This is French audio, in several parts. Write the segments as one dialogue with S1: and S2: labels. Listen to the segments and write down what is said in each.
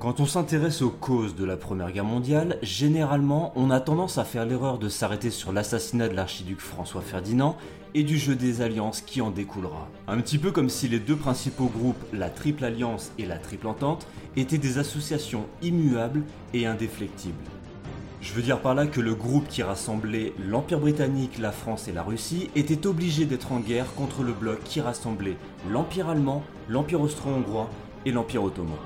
S1: Quand on s'intéresse aux causes de la Première Guerre mondiale, généralement on a tendance à faire l'erreur de s'arrêter sur l'assassinat de l'archiduc François Ferdinand et du jeu des alliances qui en découlera. Un petit peu comme si les deux principaux groupes, la Triple Alliance et la Triple Entente, étaient des associations immuables et indéflectibles. Je veux dire par là que le groupe qui rassemblait l'Empire britannique, la France et la Russie était obligé d'être en guerre contre le bloc qui rassemblait l'Empire allemand, l'Empire austro-hongrois et l'Empire ottoman.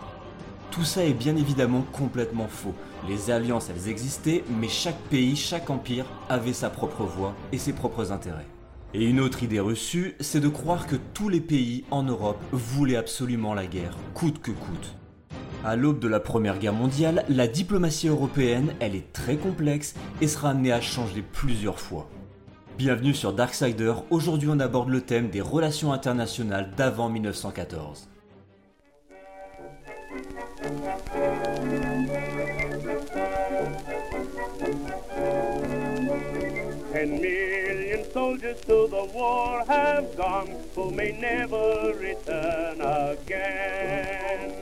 S1: Tout ça est bien évidemment complètement faux. Les alliances, elles existaient, mais chaque pays, chaque empire avait sa propre voix et ses propres intérêts. Et une autre idée reçue, c'est de croire que tous les pays en Europe voulaient absolument la guerre, coûte que coûte. À l'aube de la Première Guerre mondiale, la diplomatie européenne, elle est très complexe et sera amenée à changer plusieurs fois. Bienvenue sur Darksider, aujourd'hui on aborde le thème des relations internationales d'avant 1914.
S2: Ten million soldiers to the war have gone who may never return again.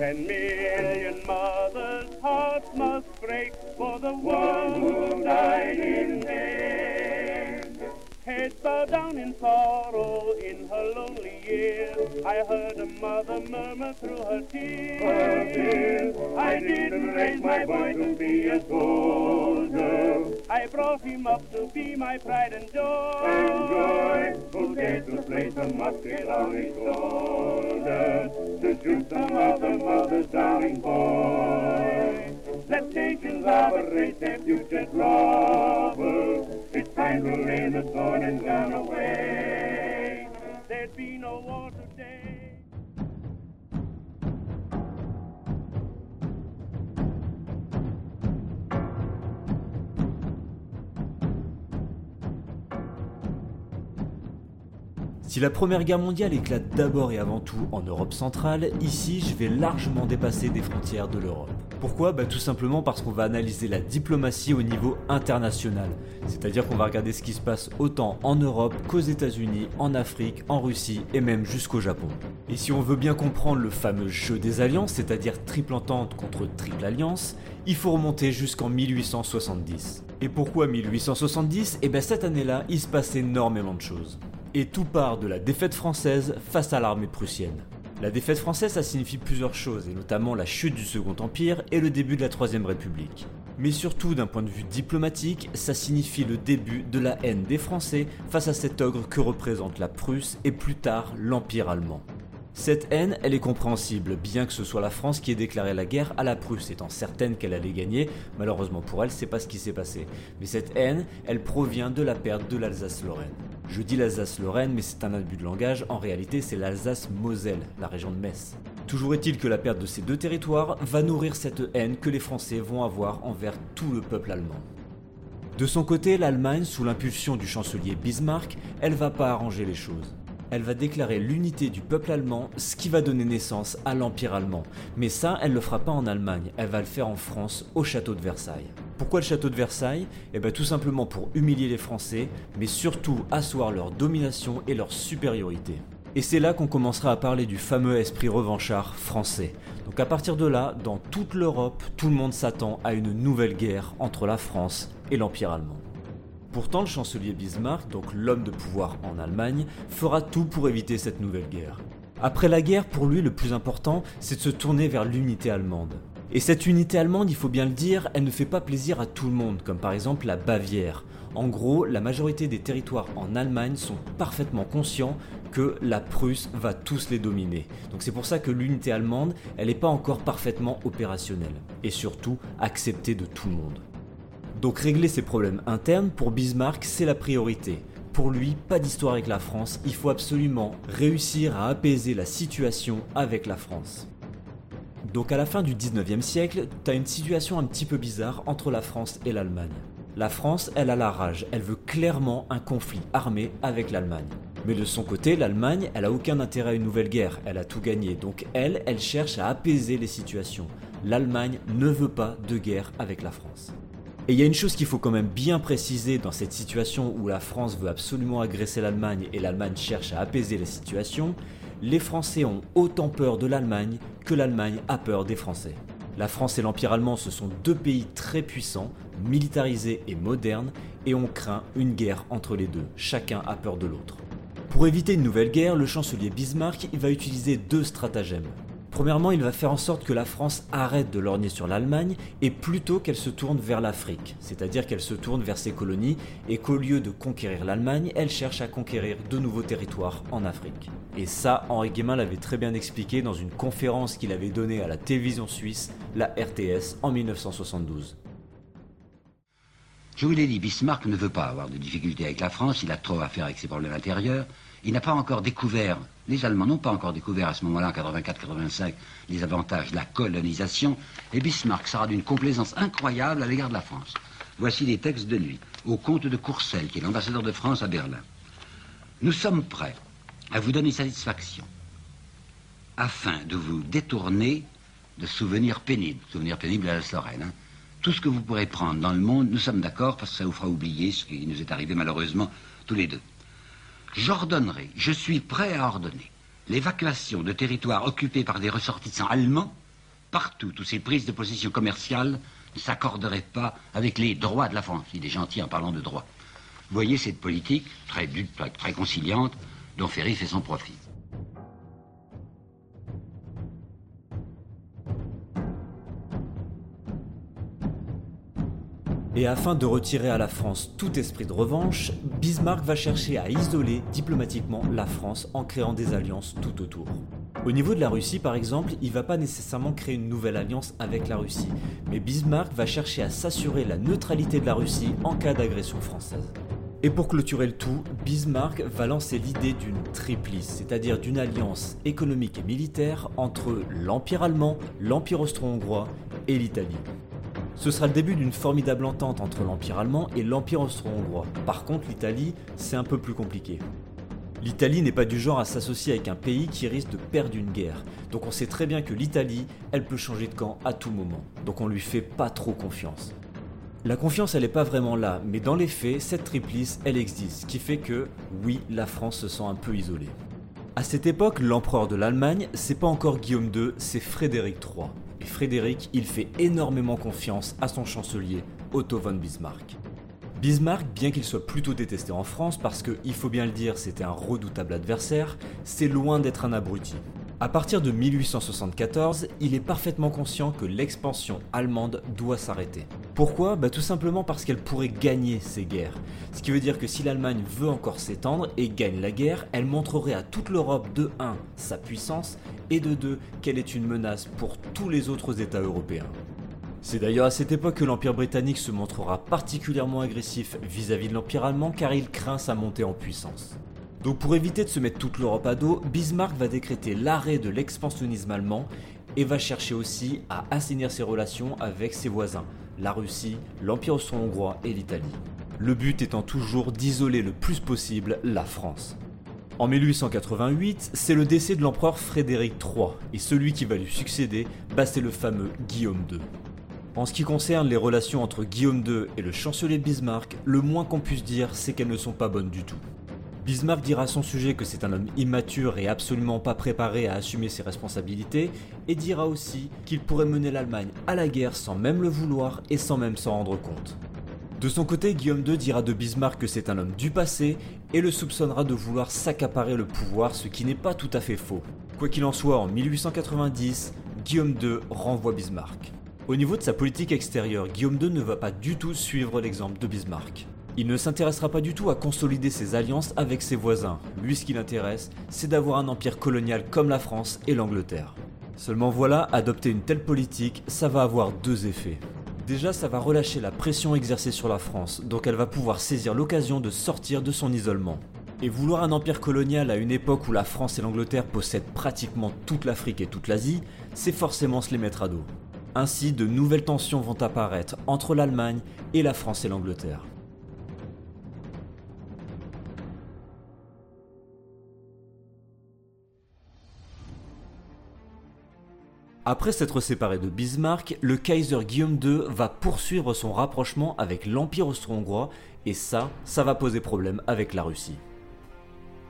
S2: Ten million mothers' hearts must break for the one who died in vain. Head bowed down in sorrow in her lonely years. I heard a mother murmur through her tears. I didn't raise my boy to be a soldier. I brought him up to be my pride and joy. And joy, who dared to place a musket on his shoulder to shoot some other mother's darling boy. Let nations operate their future trouble. It's time to the sword and gun away. There'd be no war today.
S1: Si la Première Guerre mondiale éclate d'abord et avant tout en Europe centrale, ici je vais largement dépasser des frontières de l'Europe. Pourquoi? Bah, Tout simplement parce qu'on va analyser la diplomatie au niveau international. C'est-à-dire qu'on va regarder ce qui se passe autant en Europe qu'aux États-Unis, en Afrique, en Russie et même jusqu'au Japon. Et si on veut bien comprendre le fameux jeu des alliances, c'est-à-dire triple entente contre triple alliance, il faut remonter jusqu'en 1870. Et pourquoi 1870 Eh bien cette année-là, il se passe énormément de choses. Et tout part de la défaite française face à l'armée prussienne. La défaite française, ça signifie plusieurs choses, et notamment la chute du Second Empire et le début de la Troisième République. Mais surtout, d'un point de vue diplomatique, ça signifie le début de la haine des Français face à cet ogre que représente la Prusse et plus tard l'Empire allemand. Cette haine, elle est compréhensible, bien que ce soit la France qui ait déclaré la guerre à la Prusse, étant certaine qu'elle allait gagner. Malheureusement pour elle, c'est pas ce qui s'est passé. Mais cette haine, elle provient de la perte de l'Alsace-Lorraine. Je dis l'Alsace-Lorraine, mais c'est un abus de langage. En réalité, c'est l'Alsace-Moselle, la région de Metz. Toujours est-il que la perte de ces deux territoires va nourrir cette haine que les Français vont avoir envers tout le peuple allemand. De son côté, l'Allemagne, sous l'impulsion du chancelier Bismarck, elle va pas arranger les choses elle va déclarer l'unité du peuple allemand, ce qui va donner naissance à l'Empire allemand. Mais ça, elle le fera pas en Allemagne, elle va le faire en France, au château de Versailles. Pourquoi le château de Versailles Eh bien tout simplement pour humilier les Français, mais surtout asseoir leur domination et leur supériorité. Et c'est là qu'on commencera à parler du fameux esprit revanchard français. Donc à partir de là, dans toute l'Europe, tout le monde s'attend à une nouvelle guerre entre la France et l'Empire allemand. Pourtant, le chancelier Bismarck, donc l'homme de pouvoir en Allemagne, fera tout pour éviter cette nouvelle guerre. Après la guerre, pour lui, le plus important, c'est de se tourner vers l'unité allemande. Et cette unité allemande, il faut bien le dire, elle ne fait pas plaisir à tout le monde, comme par exemple la Bavière. En gros, la majorité des territoires en Allemagne sont parfaitement conscients que la Prusse va tous les dominer. Donc c'est pour ça que l'unité allemande, elle n'est pas encore parfaitement opérationnelle. Et surtout, acceptée de tout le monde. Donc régler ses problèmes internes, pour Bismarck, c'est la priorité. Pour lui, pas d'histoire avec la France, il faut absolument réussir à apaiser la situation avec la France. Donc à la fin du 19e siècle, t'as une situation un petit peu bizarre entre la France et l'Allemagne. La France, elle a la rage, elle veut clairement un conflit armé avec l'Allemagne. Mais de son côté, l'Allemagne, elle a aucun intérêt à une nouvelle guerre, elle a tout gagné, donc elle, elle cherche à apaiser les situations. L'Allemagne ne veut pas de guerre avec la France. Et il y a une chose qu'il faut quand même bien préciser dans cette situation où la France veut absolument agresser l'Allemagne et l'Allemagne cherche à apaiser la situation, les Français ont autant peur de l'Allemagne que l'Allemagne a peur des Français. La France et l'Empire allemand, ce sont deux pays très puissants, militarisés et modernes, et on craint une guerre entre les deux. Chacun a peur de l'autre. Pour éviter une nouvelle guerre, le chancelier Bismarck va utiliser deux stratagèmes. Premièrement, il va faire en sorte que la France arrête de lorgner sur l'Allemagne et plutôt qu'elle se tourne vers l'Afrique, c'est-à-dire qu'elle se tourne vers ses colonies et qu'au lieu de conquérir l'Allemagne, elle cherche à conquérir de nouveaux territoires en Afrique. Et ça, Henri Guémin l'avait très bien expliqué dans une conférence qu'il avait donnée à la télévision suisse, la RTS, en 1972.
S3: Je vous l'ai dit, Bismarck ne veut pas avoir de difficultés avec la France, il a trop à faire avec ses problèmes intérieurs. Il n'a pas encore découvert, les Allemands n'ont pas encore découvert à ce moment-là, en 84-85, les avantages de la colonisation, et Bismarck sera d'une complaisance incroyable à l'égard de la France. Voici des textes de lui, au comte de Courcelles, qui est l'ambassadeur de France à Berlin. Nous sommes prêts à vous donner satisfaction, afin de vous détourner de souvenirs pénibles, souvenirs pénibles à la Lorraine. Hein. Tout ce que vous pourrez prendre dans le monde, nous sommes d'accord, parce que ça vous fera oublier ce qui nous est arrivé malheureusement tous les deux. J'ordonnerai, je suis prêt à ordonner, l'évacuation de territoires occupés par des ressortissants allemands, partout où ces prises de possession commerciales ne s'accorderaient pas avec les droits de la France. Il est gentil en parlant de droits. Voyez cette politique très, très conciliante dont Ferry fait son profit.
S1: Et afin de retirer à la France tout esprit de revanche, Bismarck va chercher à isoler diplomatiquement la France en créant des alliances tout autour. Au niveau de la Russie par exemple, il va pas nécessairement créer une nouvelle alliance avec la Russie, mais Bismarck va chercher à s'assurer la neutralité de la Russie en cas d'agression française. Et pour clôturer le tout, Bismarck va lancer l'idée d'une triplice, c'est-à-dire d'une alliance économique et militaire entre l'Empire allemand, l'Empire austro-hongrois et l'Italie. Ce sera le début d'une formidable entente entre l'Empire allemand et l'Empire austro-hongrois. Par contre, l'Italie, c'est un peu plus compliqué. L'Italie n'est pas du genre à s'associer avec un pays qui risque de perdre une guerre. Donc on sait très bien que l'Italie, elle peut changer de camp à tout moment. Donc on lui fait pas trop confiance. La confiance, elle n'est pas vraiment là, mais dans les faits, cette triplice, elle existe, ce qui fait que, oui, la France se sent un peu isolée. À cette époque, l'empereur de l'Allemagne, c'est pas encore Guillaume II, c'est Frédéric III. Frédéric, il fait énormément confiance à son chancelier, Otto von Bismarck. Bismarck, bien qu'il soit plutôt détesté en France, parce que, il faut bien le dire, c'était un redoutable adversaire, c'est loin d'être un abruti. À partir de 1874, il est parfaitement conscient que l'expansion allemande doit s'arrêter. Pourquoi? Bah Tout simplement parce qu'elle pourrait gagner ces guerres. Ce qui veut dire que si l'Allemagne veut encore s'étendre et gagne la guerre, elle montrerait à toute l'Europe de 1 sa puissance et de 2 qu'elle est une menace pour tous les autres États européens. C'est d'ailleurs à cette époque que l'Empire britannique se montrera particulièrement agressif vis-à-vis -vis de l'Empire allemand car il craint sa montée en puissance. Donc pour éviter de se mettre toute l'Europe à dos, Bismarck va décréter l'arrêt de l'expansionnisme allemand et va chercher aussi à assainir ses relations avec ses voisins, la Russie, l'Empire austro-hongrois et l'Italie. Le but étant toujours d'isoler le plus possible la France. En 1888, c'est le décès de l'empereur Frédéric III, et celui qui va lui succéder, bah, c'est le fameux Guillaume II. En ce qui concerne les relations entre Guillaume II et le chancelier Bismarck, le moins qu'on puisse dire, c'est qu'elles ne sont pas bonnes du tout. Bismarck dira à son sujet que c'est un homme immature et absolument pas préparé à assumer ses responsabilités, et dira aussi qu'il pourrait mener l'Allemagne à la guerre sans même le vouloir et sans même s'en rendre compte. De son côté, Guillaume II dira de Bismarck que c'est un homme du passé et le soupçonnera de vouloir s'accaparer le pouvoir, ce qui n'est pas tout à fait faux. Quoi qu'il en soit, en 1890, Guillaume II renvoie Bismarck. Au niveau de sa politique extérieure, Guillaume II ne va pas du tout suivre l'exemple de Bismarck. Il ne s'intéressera pas du tout à consolider ses alliances avec ses voisins. Lui, ce qui l'intéresse, c'est d'avoir un empire colonial comme la France et l'Angleterre. Seulement voilà, adopter une telle politique, ça va avoir deux effets. Déjà, ça va relâcher la pression exercée sur la France, donc elle va pouvoir saisir l'occasion de sortir de son isolement. Et vouloir un empire colonial à une époque où la France et l'Angleterre possèdent pratiquement toute l'Afrique et toute l'Asie, c'est forcément se les mettre à dos. Ainsi, de nouvelles tensions vont apparaître entre l'Allemagne et la France et l'Angleterre. Après s'être séparé de Bismarck, le Kaiser Guillaume II va poursuivre son rapprochement avec l'Empire austro-hongrois et ça, ça va poser problème avec la Russie.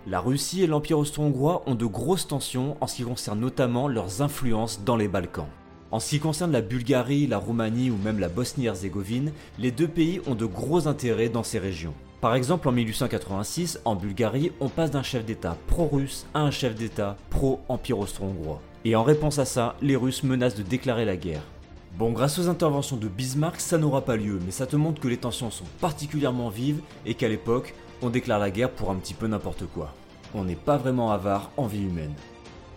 S1: La Russie et l'Empire austro-hongrois ont de grosses tensions en ce qui concerne notamment leurs influences dans les Balkans. En ce qui concerne la Bulgarie, la Roumanie ou même la Bosnie-Herzégovine, les deux pays ont de gros intérêts dans ces régions. Par exemple, en 1886, en Bulgarie, on passe d'un chef d'État pro-russe à un chef d'État pro-empire austro-hongrois. Et en réponse à ça, les Russes menacent de déclarer la guerre. Bon, grâce aux interventions de Bismarck, ça n'aura pas lieu, mais ça te montre que les tensions sont particulièrement vives et qu'à l'époque, on déclare la guerre pour un petit peu n'importe quoi. On n'est pas vraiment avare en vie humaine.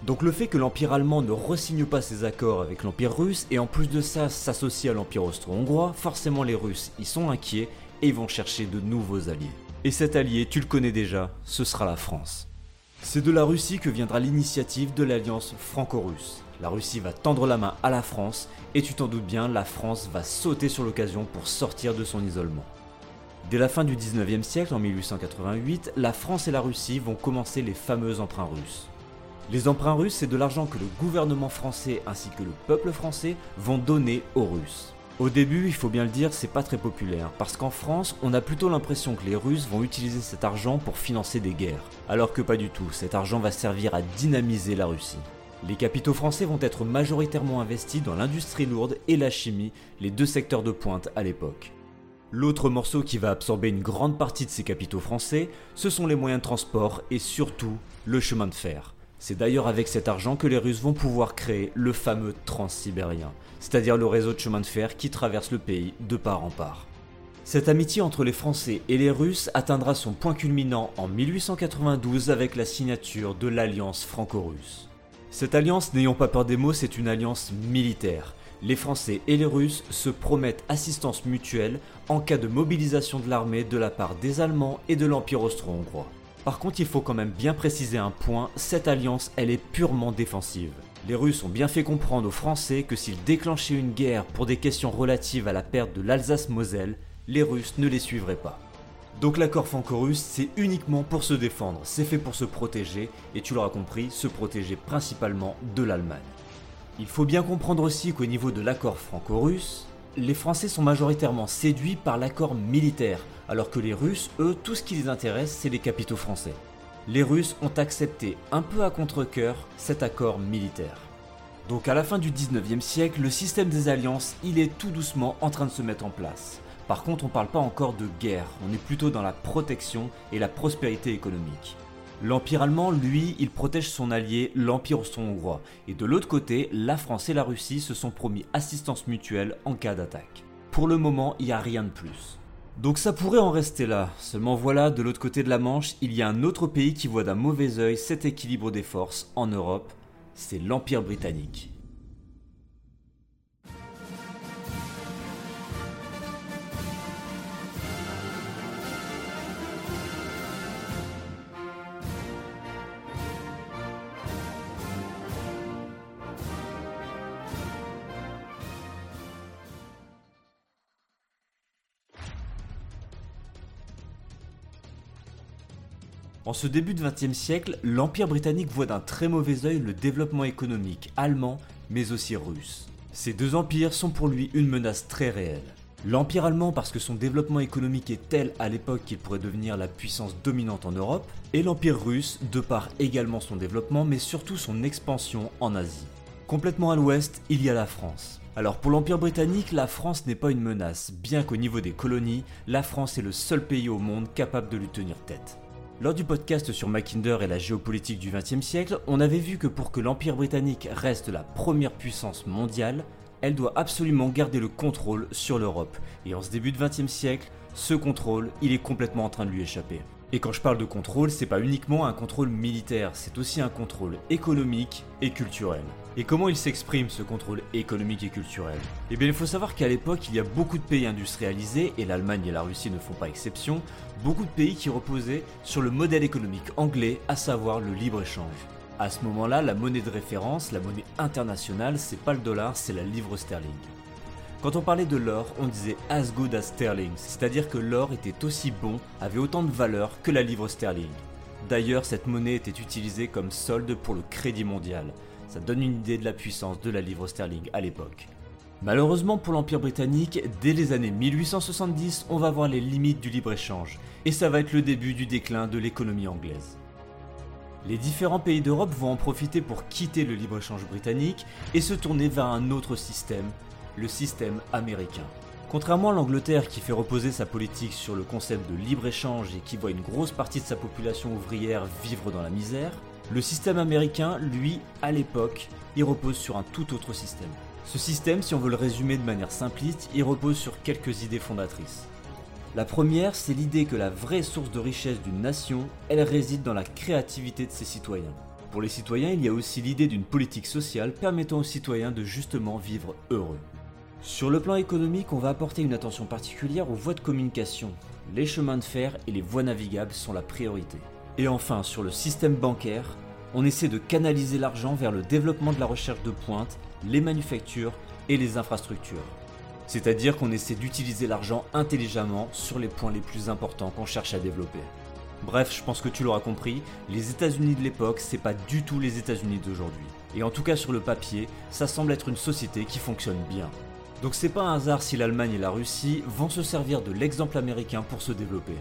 S1: Donc le fait que l'Empire allemand ne resigne pas ses accords avec l'Empire russe et en plus de ça s'associe à l'Empire austro-hongrois, forcément les Russes y sont inquiets et vont chercher de nouveaux alliés. Et cet allié, tu le connais déjà, ce sera la France. C'est de la Russie que viendra l'initiative de l'alliance franco-russe. La Russie va tendre la main à la France et tu t'en doutes bien, la France va sauter sur l'occasion pour sortir de son isolement. Dès la fin du 19e siècle, en 1888, la France et la Russie vont commencer les fameux emprunts russes. Les emprunts russes, c'est de l'argent que le gouvernement français ainsi que le peuple français vont donner aux Russes. Au début, il faut bien le dire, c'est pas très populaire, parce qu'en France, on a plutôt l'impression que les Russes vont utiliser cet argent pour financer des guerres, alors que pas du tout, cet argent va servir à dynamiser la Russie. Les capitaux français vont être majoritairement investis dans l'industrie lourde et la chimie, les deux secteurs de pointe à l'époque. L'autre morceau qui va absorber une grande partie de ces capitaux français, ce sont les moyens de transport et surtout le chemin de fer. C'est d'ailleurs avec cet argent que les Russes vont pouvoir créer le fameux Transsibérien, c'est-à-dire le réseau de chemin de fer qui traverse le pays de part en part. Cette amitié entre les Français et les Russes atteindra son point culminant en 1892 avec la signature de l'Alliance franco-russe. Cette alliance, n'ayons pas peur des mots, c'est une alliance militaire. Les Français et les Russes se promettent assistance mutuelle en cas de mobilisation de l'armée de la part des Allemands et de l'Empire austro-hongrois. Par contre, il faut quand même bien préciser un point, cette alliance, elle est purement défensive. Les Russes ont bien fait comprendre aux Français que s'ils déclenchaient une guerre pour des questions relatives à la perte de l'Alsace-Moselle, les Russes ne les suivraient pas. Donc l'accord franco-russe, c'est uniquement pour se défendre, c'est fait pour se protéger, et tu l'auras compris, se protéger principalement de l'Allemagne. Il faut bien comprendre aussi qu'au niveau de l'accord franco-russe, les Français sont majoritairement séduits par l'accord militaire, alors que les Russes, eux, tout ce qui les intéresse, c'est les capitaux français. Les Russes ont accepté un peu à contre-coeur cet accord militaire. Donc à la fin du 19e siècle, le système des alliances, il est tout doucement en train de se mettre en place. Par contre, on ne parle pas encore de guerre, on est plutôt dans la protection et la prospérité économique. L'Empire allemand, lui, il protège son allié, l'Empire austro-hongrois. Et de l'autre côté, la France et la Russie se sont promis assistance mutuelle en cas d'attaque. Pour le moment, il n'y a rien de plus. Donc ça pourrait en rester là. Seulement voilà, de l'autre côté de la Manche, il y a un autre pays qui voit d'un mauvais œil cet équilibre des forces en Europe, c'est l'Empire britannique. En ce début de XXe siècle, l'Empire britannique voit d'un très mauvais œil le développement économique allemand, mais aussi russe. Ces deux empires sont pour lui une menace très réelle. L'Empire allemand parce que son développement économique est tel à l'époque qu'il pourrait devenir la puissance dominante en Europe, et l'Empire russe de par également son développement mais surtout son expansion en Asie. Complètement à l'ouest, il y a la France. Alors pour l'Empire britannique, la France n'est pas une menace, bien qu'au niveau des colonies, la France est le seul pays au monde capable de lui tenir tête. Lors du podcast sur Mackinder et la géopolitique du XXe siècle, on avait vu que pour que l'Empire britannique reste la première puissance mondiale, elle doit absolument garder le contrôle sur l'Europe. Et en ce début de XXe siècle, ce contrôle, il est complètement en train de lui échapper. Et quand je parle de contrôle, c'est pas uniquement un contrôle militaire, c'est aussi un contrôle économique et culturel. Et comment il s'exprime ce contrôle économique et culturel? Eh bien il faut savoir qu'à l'époque il y a beaucoup de pays industrialisés, et l'Allemagne et la Russie ne font pas exception, beaucoup de pays qui reposaient sur le modèle économique anglais, à savoir le libre-échange. À ce moment-là, la monnaie de référence, la monnaie internationale, c'est pas le dollar, c'est la livre sterling. Quand on parlait de l'or, on disait as good as sterling, c'est-à-dire que l'or était aussi bon, avait autant de valeur que la livre sterling. D'ailleurs, cette monnaie était utilisée comme solde pour le crédit mondial. Ça donne une idée de la puissance de la livre sterling à l'époque. Malheureusement pour l'Empire britannique, dès les années 1870, on va voir les limites du libre-échange, et ça va être le début du déclin de l'économie anglaise. Les différents pays d'Europe vont en profiter pour quitter le libre-échange britannique et se tourner vers un autre système, le système américain. Contrairement à l'Angleterre qui fait reposer sa politique sur le concept de libre-échange et qui voit une grosse partie de sa population ouvrière vivre dans la misère, le système américain, lui, à l'époque, il repose sur un tout autre système. Ce système, si on veut le résumer de manière simpliste, il repose sur quelques idées fondatrices. La première, c'est l'idée que la vraie source de richesse d'une nation, elle réside dans la créativité de ses citoyens. Pour les citoyens, il y a aussi l'idée d'une politique sociale permettant aux citoyens de justement vivre heureux. Sur le plan économique, on va apporter une attention particulière aux voies de communication. Les chemins de fer et les voies navigables sont la priorité. Et enfin, sur le système bancaire, on essaie de canaliser l'argent vers le développement de la recherche de pointe, les manufactures et les infrastructures. C'est-à-dire qu'on essaie d'utiliser l'argent intelligemment sur les points les plus importants qu'on cherche à développer. Bref, je pense que tu l'auras compris, les États-Unis de l'époque, c'est pas du tout les États-Unis d'aujourd'hui. Et en tout cas sur le papier, ça semble être une société qui fonctionne bien. Donc c'est pas un hasard si l'Allemagne et la Russie vont se servir de l'exemple américain pour se développer.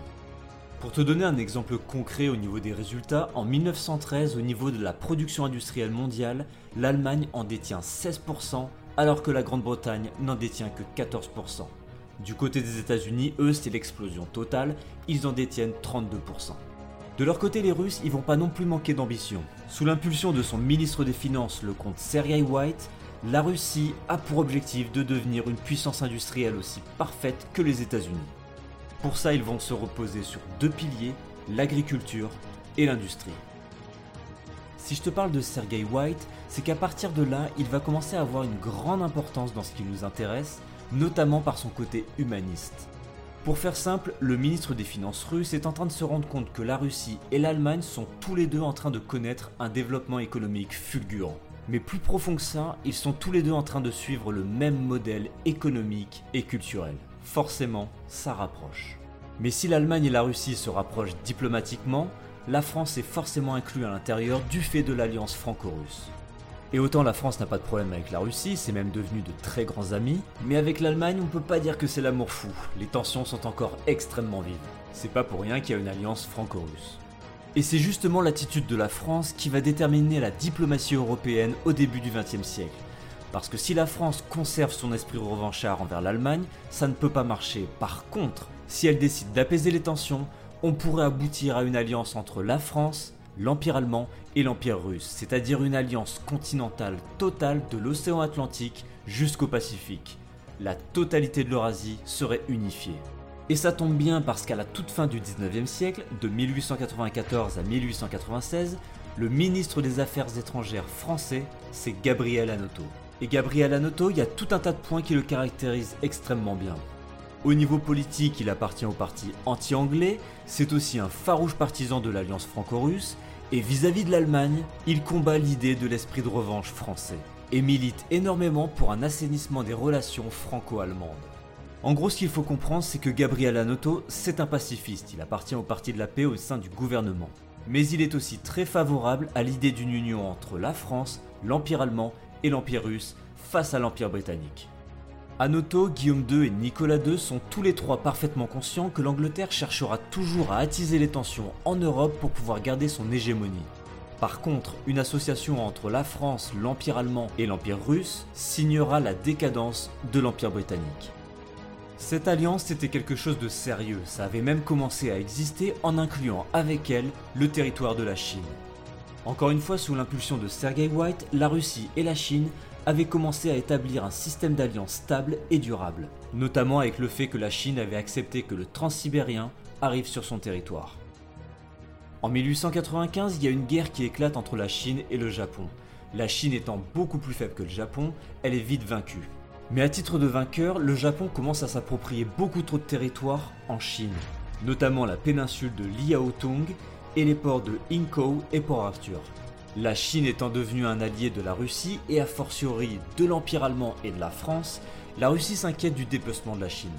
S1: Pour te donner un exemple concret au niveau des résultats, en 1913, au niveau de la production industrielle mondiale, l'Allemagne en détient 16%, alors que la Grande-Bretagne n'en détient que 14%. Du côté des États-Unis, eux, c'est l'explosion totale, ils en détiennent 32%. De leur côté, les Russes, ils vont pas non plus manquer d'ambition. Sous l'impulsion de son ministre des Finances, le comte Sergei White, la Russie a pour objectif de devenir une puissance industrielle aussi parfaite que les États-Unis. Pour ça, ils vont se reposer sur deux piliers, l'agriculture et l'industrie. Si je te parle de Sergei White, c'est qu'à partir de là, il va commencer à avoir une grande importance dans ce qui nous intéresse, notamment par son côté humaniste. Pour faire simple, le ministre des Finances russe est en train de se rendre compte que la Russie et l'Allemagne sont tous les deux en train de connaître un développement économique fulgurant. Mais plus profond que ça, ils sont tous les deux en train de suivre le même modèle économique et culturel. Forcément, ça rapproche. Mais si l'Allemagne et la Russie se rapprochent diplomatiquement, la France est forcément inclue à l'intérieur du fait de l'alliance franco-russe. Et autant la France n'a pas de problème avec la Russie, c'est même devenu de très grands amis, mais avec l'Allemagne on peut pas dire que c'est l'amour fou, les tensions sont encore extrêmement vives. C'est pas pour rien qu'il y a une alliance franco-russe. Et c'est justement l'attitude de la France qui va déterminer la diplomatie européenne au début du XXe siècle. Parce que si la France conserve son esprit revanchard envers l'Allemagne, ça ne peut pas marcher. Par contre, si elle décide d'apaiser les tensions, on pourrait aboutir à une alliance entre la France, l'Empire allemand et l'Empire russe, c'est-à-dire une alliance continentale totale de l'océan Atlantique jusqu'au Pacifique. La totalité de l'Eurasie serait unifiée. Et ça tombe bien parce qu'à la toute fin du 19e siècle, de 1894 à 1896, le ministre des Affaires étrangères français, c'est Gabriel Anoto. Et Gabriel Anoto, il y a tout un tas de points qui le caractérisent extrêmement bien. Au niveau politique, il appartient au parti anti-anglais, c'est aussi un farouche partisan de l'alliance franco-russe, et vis-à-vis de l'Allemagne, il combat l'idée de l'esprit de revanche français, et milite énormément pour un assainissement des relations franco-allemandes. En gros, ce qu'il faut comprendre, c'est que Gabriel Anoto, c'est un pacifiste, il appartient au parti de la paix au sein du gouvernement. Mais il est aussi très favorable à l'idée d'une union entre la France, l'Empire allemand et l'Empire russe face à l'Empire britannique. Anoto, Guillaume II et Nicolas II sont tous les trois parfaitement conscients que l'Angleterre cherchera toujours à attiser les tensions en Europe pour pouvoir garder son hégémonie. Par contre, une association entre la France, l'Empire allemand et l'Empire russe signera la décadence de l'Empire britannique. Cette alliance était quelque chose de sérieux, ça avait même commencé à exister en incluant avec elle le territoire de la Chine. Encore une fois, sous l'impulsion de Sergei White, la Russie et la Chine avaient commencé à établir un système d'alliance stable et durable, notamment avec le fait que la Chine avait accepté que le transsibérien arrive sur son territoire. En 1895, il y a une guerre qui éclate entre la Chine et le Japon. La Chine étant beaucoup plus faible que le Japon, elle est vite vaincue. Mais à titre de vainqueur, le Japon commence à s'approprier beaucoup trop de territoires en Chine, notamment la péninsule de Liaotung et les ports de Inkou et Port Arthur. La Chine étant devenue un allié de la Russie et a fortiori de l'Empire allemand et de la France, la Russie s'inquiète du dépecement de la Chine.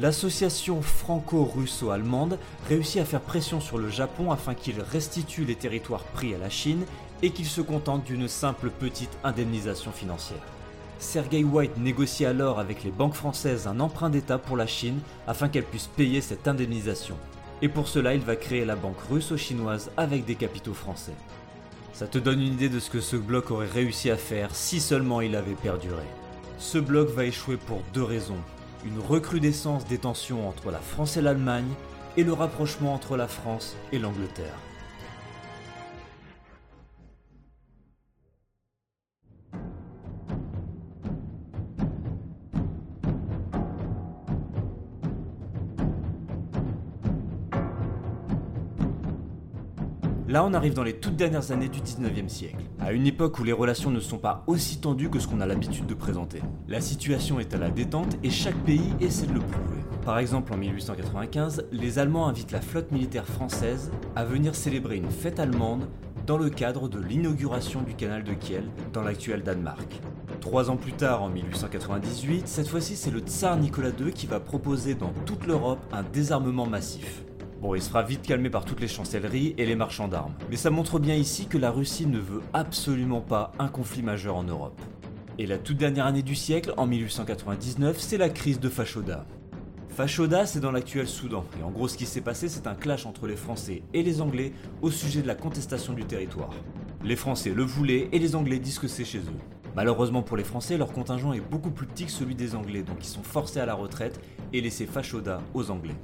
S1: L'association franco-russo-allemande réussit à faire pression sur le Japon afin qu'il restitue les territoires pris à la Chine et qu'il se contente d'une simple petite indemnisation financière. Sergei White négocie alors avec les banques françaises un emprunt d'État pour la Chine afin qu'elle puisse payer cette indemnisation. Et pour cela, il va créer la banque russo-chinoise avec des capitaux français. Ça te donne une idée de ce que ce bloc aurait réussi à faire si seulement il avait perduré. Ce bloc va échouer pour deux raisons. Une recrudescence des tensions entre la France et l'Allemagne et le rapprochement entre la France et l'Angleterre. Là, on arrive dans les toutes dernières années du 19e siècle, à une époque où les relations ne sont pas aussi tendues que ce qu'on a l'habitude de présenter. La situation est à la détente et chaque pays essaie de le prouver. Par exemple, en 1895, les Allemands invitent la flotte militaire française à venir célébrer une fête allemande dans le cadre de l'inauguration du canal de Kiel dans l'actuel Danemark. Trois ans plus tard, en 1898, cette fois-ci c'est le tsar Nicolas II qui va proposer dans toute l'Europe un désarmement massif. Bon, il sera vite calmé par toutes les chancelleries et les marchands d'armes. Mais ça montre bien ici que la Russie ne veut absolument pas un conflit majeur en Europe. Et la toute dernière année du siècle, en 1899, c'est la crise de Fashoda. Fashoda, c'est dans l'actuel Soudan, et en gros ce qui s'est passé, c'est un clash entre les Français et les Anglais au sujet de la contestation du territoire. Les Français le voulaient et les Anglais disent que c'est chez eux. Malheureusement pour les Français, leur contingent est beaucoup plus petit que celui des Anglais, donc ils sont forcés à la retraite et laisser Fashoda aux Anglais.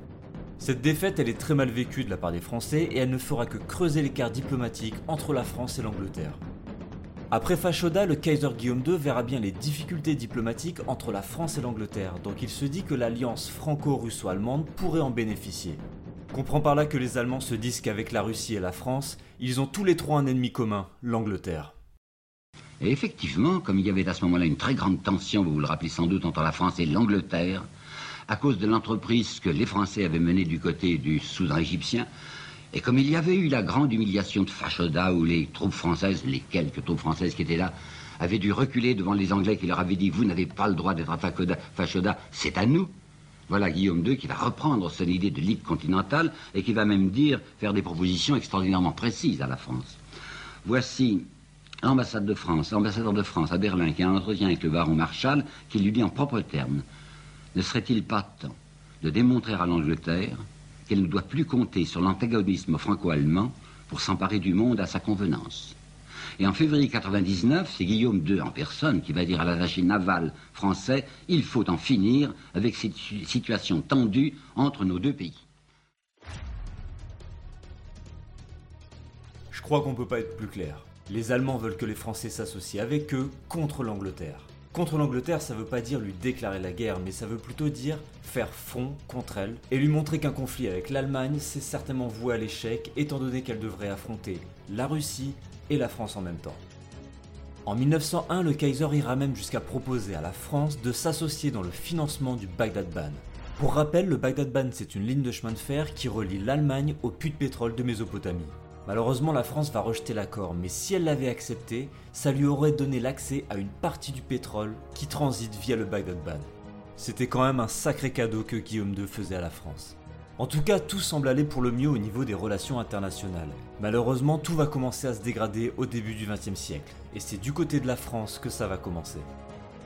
S1: Cette défaite, elle est très mal vécue de la part des Français et elle ne fera que creuser l'écart diplomatique entre la France et l'Angleterre. Après Fashoda, le Kaiser Guillaume II verra bien les difficultés diplomatiques entre la France et l'Angleterre, donc il se dit que l'alliance franco-russo-allemande pourrait en bénéficier. Comprend par là que les Allemands se disent qu'avec la Russie et la France, ils ont tous les trois un ennemi commun, l'Angleterre.
S3: Et effectivement, comme il y avait à ce moment-là une très grande tension, vous vous le rappelez sans doute, entre la France et l'Angleterre, à cause de l'entreprise que les Français avaient menée du côté du Soudan égyptien. Et comme il y avait eu la grande humiliation de Fashoda, où les troupes françaises, les quelques troupes françaises qui étaient là, avaient dû reculer devant les Anglais qui leur avaient dit Vous n'avez pas le droit d'être à Fashoda, c'est à nous. Voilà Guillaume II qui va reprendre son idée de ligue continentale et qui va même dire, faire des propositions extraordinairement précises à la France. Voici l'ambassade de France, l'ambassadeur de France à Berlin qui a un entretien avec le baron Marshall qui lui dit en propres termes ne serait-il pas temps de démontrer à l'Angleterre qu'elle ne doit plus compter sur l'antagonisme franco-allemand pour s'emparer du monde à sa convenance? Et en février 1999, c'est Guillaume II en personne qui va dire à l'attaché naval français il faut en finir avec cette situation tendue entre nos deux pays.
S1: Je crois qu'on ne peut pas être plus clair. Les Allemands veulent que les Français s'associent avec eux contre l'Angleterre. Contre l'Angleterre, ça veut pas dire lui déclarer la guerre, mais ça veut plutôt dire faire front contre elle et lui montrer qu'un conflit avec l'Allemagne, c'est certainement voué à l'échec, étant donné qu'elle devrait affronter la Russie et la France en même temps. En 1901, le Kaiser ira même jusqu'à proposer à la France de s'associer dans le financement du Bagdad Ban. Pour rappel, le Bagdad Ban, c'est une ligne de chemin de fer qui relie l'Allemagne au puits de pétrole de Mésopotamie. Malheureusement, la France va rejeter l'accord, mais si elle l'avait accepté, ça lui aurait donné l'accès à une partie du pétrole qui transite via le Bagdad. C'était quand même un sacré cadeau que Guillaume II faisait à la France. En tout cas, tout semble aller pour le mieux au niveau des relations internationales. Malheureusement, tout va commencer à se dégrader au début du XXe siècle, et c'est du côté de la France que ça va commencer.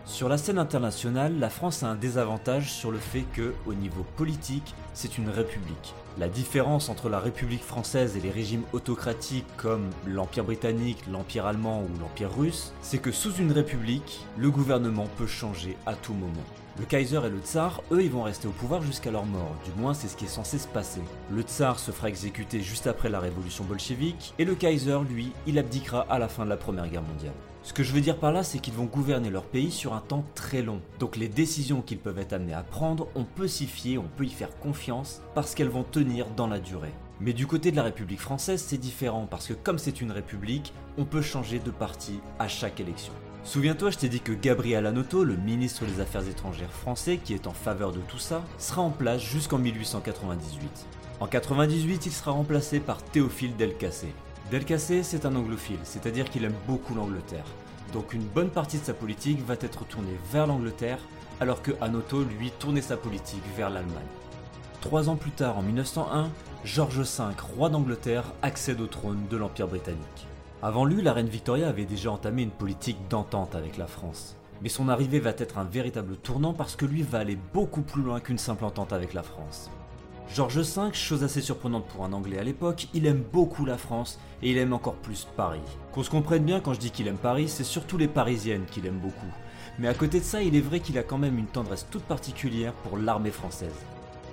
S1: Sur la scène internationale, la France a un désavantage sur le fait que, au niveau politique, c'est une république. La différence entre la République française et les régimes autocratiques comme l'Empire britannique, l'Empire allemand ou l'Empire russe, c'est que sous une république, le gouvernement peut changer à tout moment. Le Kaiser et le Tsar, eux, ils vont rester au pouvoir jusqu'à leur mort, du moins c'est ce qui est censé se passer. Le Tsar se fera exécuter juste après la révolution bolchevique, et le Kaiser, lui, il abdiquera à la fin de la Première Guerre mondiale. Ce que je veux dire par là, c'est qu'ils vont gouverner leur pays sur un temps très long. Donc les décisions qu'ils peuvent être amenés à prendre, on peut s'y fier, on peut y faire confiance, parce qu'elles vont tenir dans la durée. Mais du côté de la République française, c'est différent, parce que comme c'est une république, on peut changer de parti à chaque élection. Souviens-toi, je t'ai dit que Gabriel Anoto, le ministre des Affaires étrangères français, qui est en faveur de tout ça, sera en place jusqu'en 1898. En 98, il sera remplacé par Théophile Delcassé. Delcassé, c'est un anglophile, c'est-à-dire qu'il aime beaucoup l'Angleterre. Donc une bonne partie de sa politique va être tournée vers l'Angleterre, alors que Anoto, lui, tournait sa politique vers l'Allemagne. Trois ans plus tard, en 1901, George V, roi d'Angleterre, accède au trône de l'Empire britannique. Avant lui, la reine Victoria avait déjà entamé une politique d'entente avec la France. Mais son arrivée va être un véritable tournant parce que lui va aller beaucoup plus loin qu'une simple entente avec la France. George V, chose assez surprenante pour un Anglais à l'époque, il aime beaucoup la France et il aime encore plus Paris. Qu'on se comprenne bien quand je dis qu'il aime Paris, c'est surtout les Parisiennes qu'il aime beaucoup. Mais à côté de ça, il est vrai qu'il a quand même une tendresse toute particulière pour l'armée française.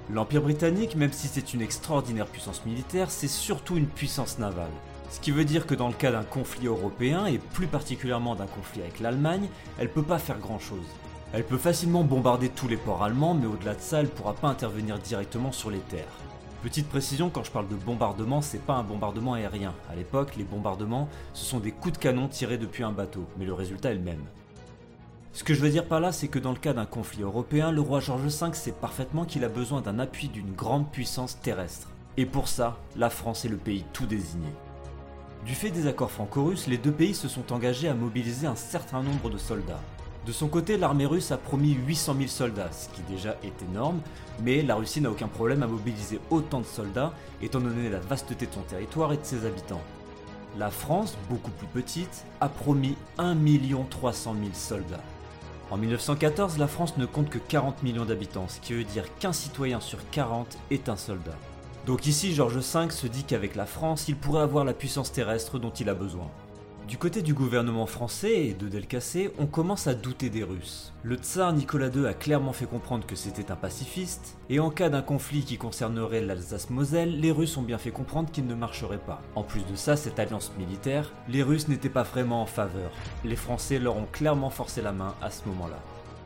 S1: L'Empire britannique, même si c'est une extraordinaire puissance militaire, c'est surtout une puissance navale. Ce qui veut dire que dans le cas d'un conflit européen, et plus particulièrement d'un conflit avec l'Allemagne, elle peut pas faire grand chose. Elle peut facilement bombarder tous les ports allemands, mais au-delà de ça, elle pourra pas intervenir directement sur les terres. Petite précision, quand je parle de bombardement, c'est pas un bombardement aérien. À l'époque, les bombardements, ce sont des coups de canon tirés depuis un bateau, mais le résultat est le même. Ce que je veux dire par là, c'est que dans le cas d'un conflit européen, le roi George V sait parfaitement qu'il a besoin d'un appui d'une grande puissance terrestre. Et pour ça, la France est le pays tout désigné. Du fait des accords franco-russes, les deux pays se sont engagés à mobiliser un certain nombre de soldats. De son côté, l'armée russe a promis 800 000 soldats, ce qui déjà est énorme, mais la Russie n'a aucun problème à mobiliser autant de soldats, étant donné la vasteté de son territoire et de ses habitants. La France, beaucoup plus petite, a promis 1 300 000 soldats. En 1914, la France ne compte que 40 millions d'habitants, ce qui veut dire qu'un citoyen sur 40 est un soldat. Donc ici, Georges V se dit qu'avec la France, il pourrait avoir la puissance terrestre dont il a besoin. Du côté du gouvernement français et de Delcassé, on commence à douter des Russes. Le tsar Nicolas II a clairement fait comprendre que c'était un pacifiste, et en cas d'un conflit qui concernerait l'Alsace-Moselle, les Russes ont bien fait comprendre qu'il ne marcherait pas. En plus de ça, cette alliance militaire, les Russes n'étaient pas vraiment en faveur. Les Français leur ont clairement forcé la main à ce moment-là.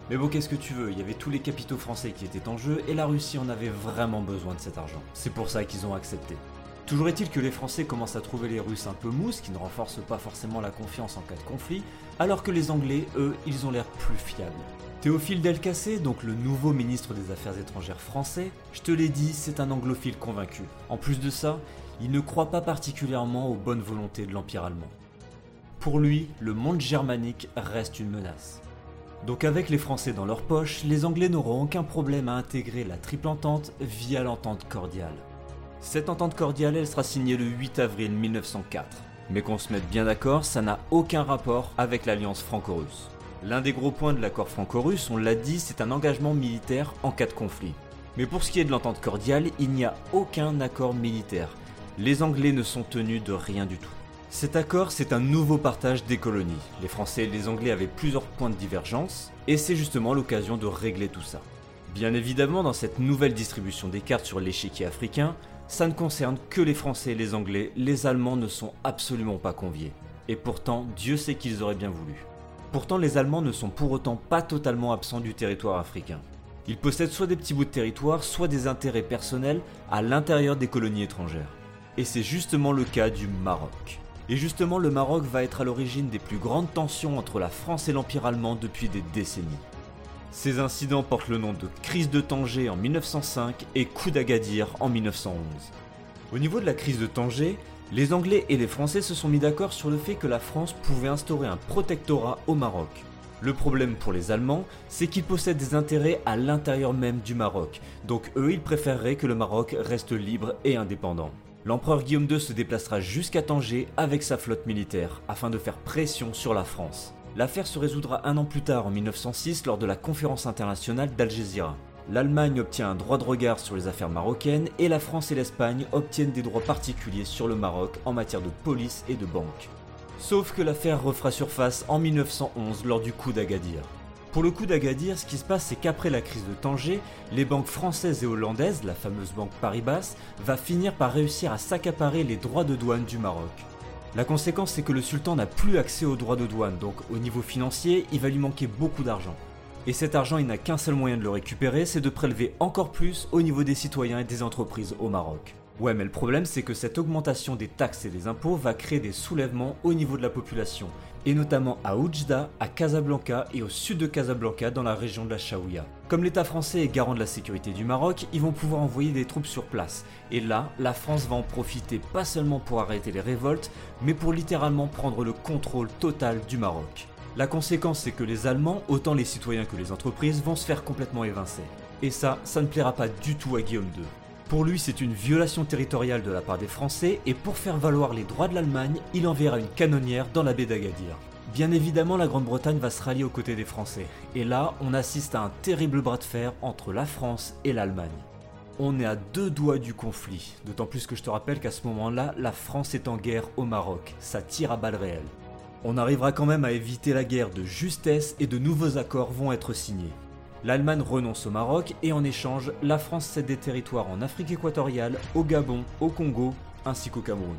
S1: Mais bon, qu'est-ce que tu veux, il y avait tous les capitaux français qui étaient en jeu et la Russie en avait vraiment besoin de cet argent. C'est pour ça qu'ils ont accepté. Toujours est-il que les Français commencent à trouver les Russes un peu mous, ce qui ne renforce pas forcément la confiance en cas de conflit, alors que les Anglais, eux, ils ont l'air plus fiables. Théophile Delcassé, donc le nouveau ministre des Affaires étrangères français, je te l'ai dit, c'est un anglophile convaincu. En plus de ça, il ne croit pas particulièrement aux bonnes volontés de l'Empire allemand. Pour lui, le monde germanique reste une menace. Donc avec les Français dans leur poche, les Anglais n'auront aucun problème à intégrer la triple entente via l'entente cordiale. Cette entente cordiale, sera signée le 8 avril 1904. Mais qu'on se mette bien d'accord, ça n'a aucun rapport avec l'alliance franco-russe. L'un des gros points de l'accord franco-russe, on l'a dit, c'est un engagement militaire en cas de conflit. Mais pour ce qui est de l'entente cordiale, il n'y a aucun accord militaire. Les Anglais ne sont tenus de rien du tout. Cet accord, c'est un nouveau partage des colonies. Les Français et les Anglais avaient plusieurs points de divergence, et c'est justement l'occasion de régler tout ça. Bien évidemment, dans cette nouvelle distribution des cartes sur l'échiquier africain, ça ne concerne que les Français et les Anglais, les Allemands ne sont absolument pas conviés. Et pourtant, Dieu sait qu'ils auraient bien voulu. Pourtant, les Allemands ne sont pour autant pas totalement absents du territoire africain. Ils possèdent soit des petits bouts de territoire, soit des intérêts personnels à l'intérieur des colonies étrangères. Et c'est justement le cas du Maroc. Et justement, le Maroc va être à l'origine des plus grandes tensions entre la France et l'Empire allemand depuis des décennies. Ces incidents portent le nom de crise de Tanger en 1905 et coup d'Agadir en 1911. Au niveau de la crise de Tanger, les Anglais et les Français se sont mis d'accord sur le fait que la France pouvait instaurer un protectorat au Maroc. Le problème pour les Allemands, c'est qu'ils possèdent des intérêts à l'intérieur même du Maroc, donc eux ils préféreraient que le Maroc reste libre et indépendant. L'empereur Guillaume II se déplacera jusqu'à Tanger avec sa flotte militaire afin de faire pression sur la France. L'affaire se résoudra un an plus tard, en 1906, lors de la conférence internationale d'Algésiras. L'Allemagne obtient un droit de regard sur les affaires marocaines et la France et l'Espagne obtiennent des droits particuliers sur le Maroc en matière de police et de banque. Sauf que l'affaire refera surface en 1911 lors du coup d'Agadir. Pour le coup d'Agadir, ce qui se passe, c'est qu'après la crise de Tanger, les banques françaises et hollandaises, la fameuse banque Paribas, va finir par réussir à s'accaparer les droits de douane du Maroc. La conséquence, c'est que le sultan n'a plus accès aux droits de douane, donc au niveau financier, il va lui manquer beaucoup d'argent. Et cet argent, il n'a qu'un seul moyen de le récupérer, c'est de prélever encore plus au niveau des citoyens et des entreprises au Maroc. Ouais, mais le problème, c'est que cette augmentation des taxes et des impôts va créer des soulèvements au niveau de la population, et notamment à Oujda, à Casablanca et au sud de Casablanca dans la région de la Chaouia. Comme l'État français est garant de la sécurité du Maroc, ils vont pouvoir envoyer des troupes sur place. Et là, la France va en profiter pas seulement pour arrêter les révoltes, mais pour littéralement prendre le contrôle total du Maroc. La conséquence, c'est que les Allemands, autant les citoyens que les entreprises, vont se faire complètement évincer. Et ça, ça ne plaira pas du tout à Guillaume II. Pour lui, c'est une violation territoriale de la part des Français et pour faire valoir les droits de l'Allemagne, il enverra une canonnière dans la baie d'Agadir. Bien évidemment, la Grande-Bretagne va se rallier aux côtés des Français. Et là, on assiste à un terrible bras de fer entre la France et l'Allemagne. on est à deux doigts du conflit, d'autant plus que je te rappelle qu'à ce moment-là, la France est en guerre au Maroc, ça tire à balles réelles. On arrivera quand même à éviter la guerre de justesse et de nouveaux accords vont être signés. L'Allemagne renonce au Maroc et en échange, la France cède des territoires en Afrique équatoriale, au Gabon, au Congo ainsi qu'au Cameroun.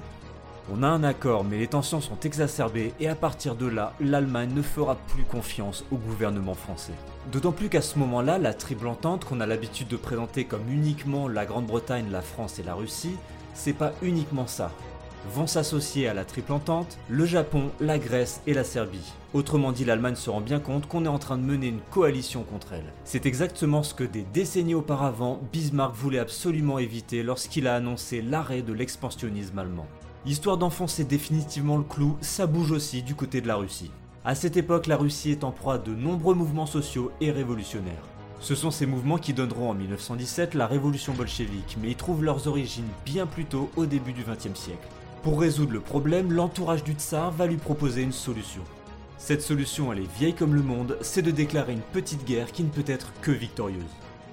S1: On a un accord mais les tensions sont exacerbées et à partir de là, l'Allemagne ne fera plus confiance au gouvernement français. D'autant plus qu'à ce moment-là, la triple entente qu'on a l'habitude de présenter comme uniquement la Grande-Bretagne, la France et la Russie, c'est pas uniquement ça vont s'associer à la triple entente, le Japon, la Grèce et la Serbie. Autrement dit, l'Allemagne se rend bien compte qu'on est en train de mener une coalition contre elle. C'est exactement ce que des décennies auparavant, Bismarck voulait absolument éviter lorsqu'il a annoncé l'arrêt de l'expansionnisme allemand. Histoire d'enfoncer définitivement le clou, ça bouge aussi du côté de la Russie. À cette époque, la Russie est en proie de nombreux mouvements sociaux et révolutionnaires. Ce sont ces mouvements qui donneront en 1917 la révolution bolchevique, mais ils trouvent leurs origines bien plus tôt au début du XXe siècle. Pour résoudre le problème, l'entourage du tsar va lui proposer une solution. Cette solution, elle est vieille comme le monde, c'est de déclarer une petite guerre qui ne peut être que victorieuse.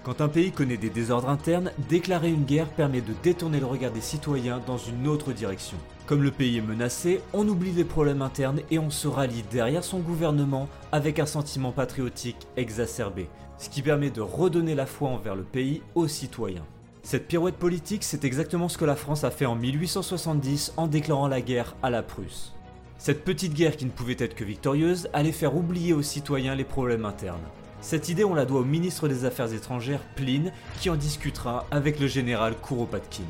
S1: Quand un pays connaît des désordres internes, déclarer une guerre permet de détourner le regard des citoyens dans une autre direction. Comme le pays est menacé, on oublie les problèmes internes et on se rallie derrière son gouvernement avec un sentiment patriotique exacerbé, ce qui permet de redonner la foi envers le pays aux citoyens. Cette pirouette politique, c'est exactement ce que la France a fait en 1870 en déclarant la guerre à la Prusse. Cette petite guerre qui ne pouvait être que victorieuse allait faire oublier aux citoyens les problèmes internes. Cette idée, on la doit au ministre des Affaires étrangères, Pline, qui en discutera avec le général Kuropatkin.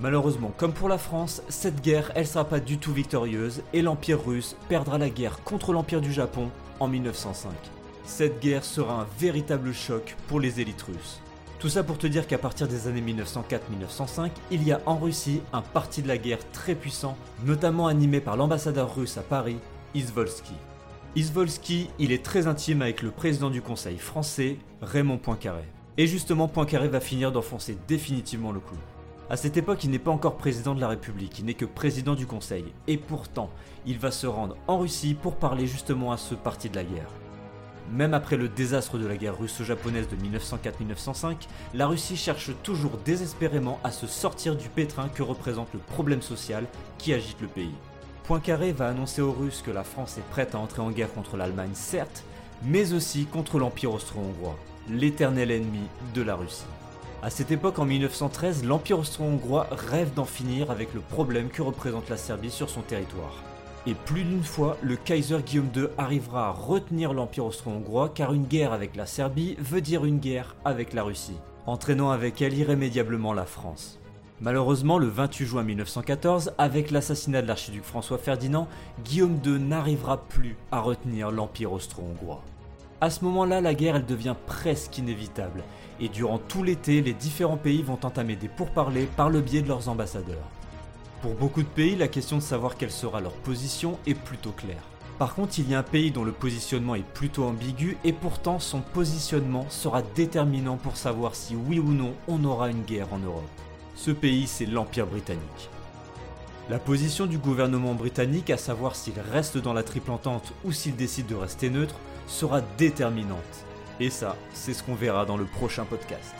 S1: Malheureusement, comme pour la France, cette guerre, elle sera pas du tout victorieuse et l'Empire russe perdra la guerre contre l'Empire du Japon en 1905. Cette guerre sera un véritable choc pour les élites russes. Tout ça pour te dire qu'à partir des années 1904-1905, il y a en Russie un parti de la guerre très puissant, notamment animé par l'ambassadeur russe à Paris, Izvolsky. Izvolsky, il est très intime avec le président du Conseil français, Raymond Poincaré. Et justement, Poincaré va finir d'enfoncer définitivement le clou. À cette époque, il n'est pas encore président de la République, il n'est que président du Conseil. Et pourtant, il va se rendre en Russie pour parler justement à ce parti de la guerre. Même après le désastre de la guerre russo-japonaise de 1904-1905, la Russie cherche toujours désespérément à se sortir du pétrin que représente le problème social qui agite le pays. Poincaré va annoncer aux Russes que la France est prête à entrer en guerre contre l'Allemagne, certes, mais aussi contre l'Empire austro-hongrois, l'éternel ennemi de la Russie. À cette époque, en 1913, l'Empire austro-hongrois rêve d'en finir avec le problème que représente la Serbie sur son territoire. Et plus d'une fois, le Kaiser Guillaume II arrivera à retenir l'Empire austro-hongrois car une guerre avec la Serbie veut dire une guerre avec la Russie, entraînant avec elle irrémédiablement la France. Malheureusement, le 28 juin 1914, avec l'assassinat de l'archiduc François Ferdinand, Guillaume II n'arrivera plus à retenir l'Empire austro-hongrois. À ce moment-là, la guerre elle devient presque inévitable, et durant tout l'été, les différents pays vont entamer des pourparlers par le biais de leurs ambassadeurs. Pour beaucoup de pays, la question de savoir quelle sera leur position est plutôt claire. Par contre, il y a un pays dont le positionnement est plutôt ambigu et pourtant son positionnement sera déterminant pour savoir si oui ou non on aura une guerre en Europe. Ce pays, c'est l'Empire britannique. La position du gouvernement britannique, à savoir s'il reste dans la triple entente ou s'il décide de rester neutre, sera déterminante. Et ça, c'est ce qu'on verra dans le prochain podcast.